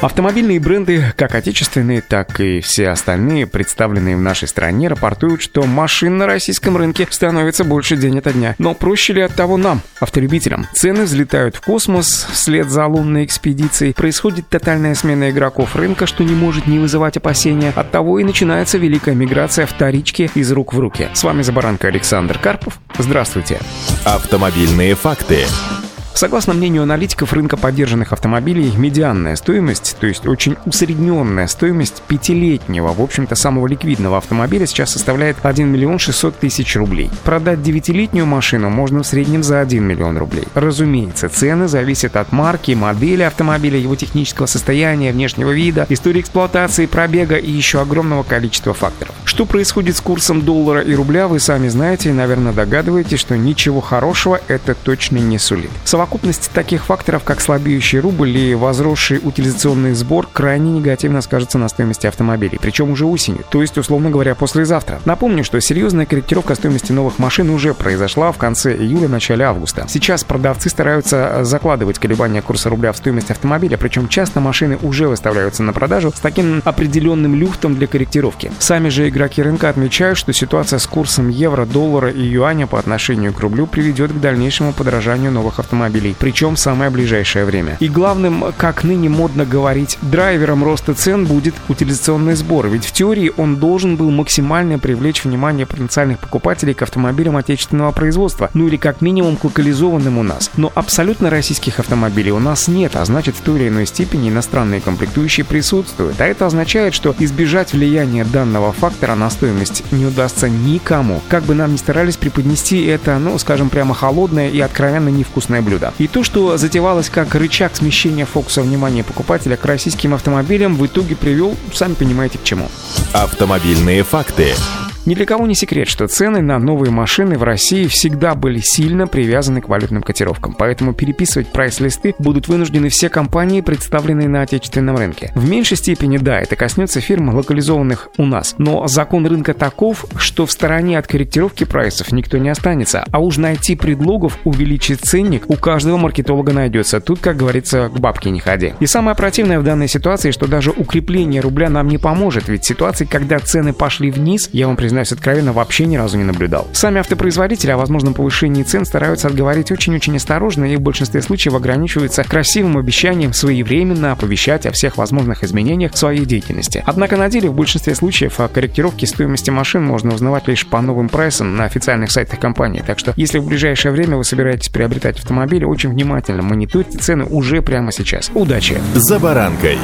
Автомобильные бренды, как отечественные, так и все остальные, представленные в нашей стране, рапортуют, что машин на российском рынке становится больше день ото дня. Но проще ли от того нам, автолюбителям? Цены взлетают в космос вслед за лунной экспедицией, происходит тотальная смена игроков рынка, что не может не вызывать опасения. От того и начинается великая миграция вторички из рук в руки. С вами за баранка Александр Карпов. Здравствуйте. Автомобильные факты. Согласно мнению аналитиков рынка поддержанных автомобилей, медианная стоимость, то есть очень усредненная стоимость пятилетнего, в общем-то, самого ликвидного автомобиля сейчас составляет 1 миллион 600 тысяч рублей. Продать девятилетнюю машину можно в среднем за 1 миллион рублей. Разумеется, цены зависят от марки, модели автомобиля, его технического состояния, внешнего вида, истории эксплуатации, пробега и еще огромного количества факторов. Что происходит с курсом доллара и рубля, вы сами знаете и, наверное, догадываетесь, что ничего хорошего это точно не сулит. Совокупность таких факторов, как слабеющий рубль и возросший утилизационный сбор, крайне негативно скажется на стоимости автомобилей, причем уже осенью, то есть, условно говоря, послезавтра. Напомню, что серьезная корректировка стоимости новых машин уже произошла в конце июля-начале августа. Сейчас продавцы стараются закладывать колебания курса рубля в стоимость автомобиля, причем часто машины уже выставляются на продажу с таким определенным люфтом для корректировки. Сами же игроки рынка отмечают, что ситуация с курсом евро, доллара и юаня по отношению к рублю приведет к дальнейшему подорожанию новых автомобилей автомобилей, причем в самое ближайшее время. И главным, как ныне модно говорить, драйвером роста цен будет утилизационный сбор, ведь в теории он должен был максимально привлечь внимание потенциальных покупателей к автомобилям отечественного производства, ну или как минимум к локализованным у нас. Но абсолютно российских автомобилей у нас нет, а значит в той или иной степени иностранные комплектующие присутствуют. А это означает, что избежать влияния данного фактора на стоимость не удастся никому. Как бы нам ни старались преподнести это, ну, скажем, прямо холодное и откровенно невкусное блюдо. И то, что затевалось как рычаг смещения фокуса внимания покупателя к российским автомобилям, в итоге привел, сами понимаете, к чему. Автомобильные факты. Ни для кого не секрет, что цены на новые машины в России всегда были сильно привязаны к валютным котировкам, поэтому переписывать прайс-листы будут вынуждены все компании, представленные на отечественном рынке. В меньшей степени, да, это коснется фирм, локализованных у нас, но закон рынка таков, что в стороне от корректировки прайсов никто не останется, а уж найти предлогов увеличить ценник у каждого маркетолога найдется. Тут, как говорится, к бабке не ходи. И самое противное в данной ситуации, что даже укрепление рубля нам не поможет, ведь ситуации, когда цены пошли вниз, я вам признаю, признаюсь откровенно, вообще ни разу не наблюдал. Сами автопроизводители о возможном повышении цен стараются отговорить очень-очень осторожно и в большинстве случаев ограничиваются красивым обещанием своевременно оповещать о всех возможных изменениях в своей деятельности. Однако на деле в большинстве случаев о корректировке стоимости машин можно узнавать лишь по новым прайсам на официальных сайтах компании. Так что если в ближайшее время вы собираетесь приобретать автомобиль, очень внимательно мониторьте цены уже прямо сейчас. Удачи! За баранкой!